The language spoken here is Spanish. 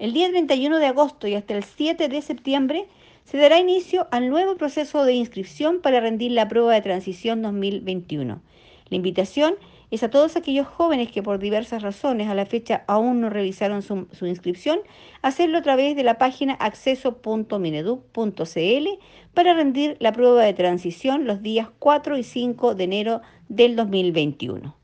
El día 31 de agosto y hasta el 7 de septiembre se dará inicio al nuevo proceso de inscripción para rendir la prueba de transición 2021. La invitación es a todos aquellos jóvenes que por diversas razones a la fecha aún no realizaron su, su inscripción, hacerlo a través de la página acceso.mineduc.cl para rendir la prueba de transición los días 4 y 5 de enero del 2021.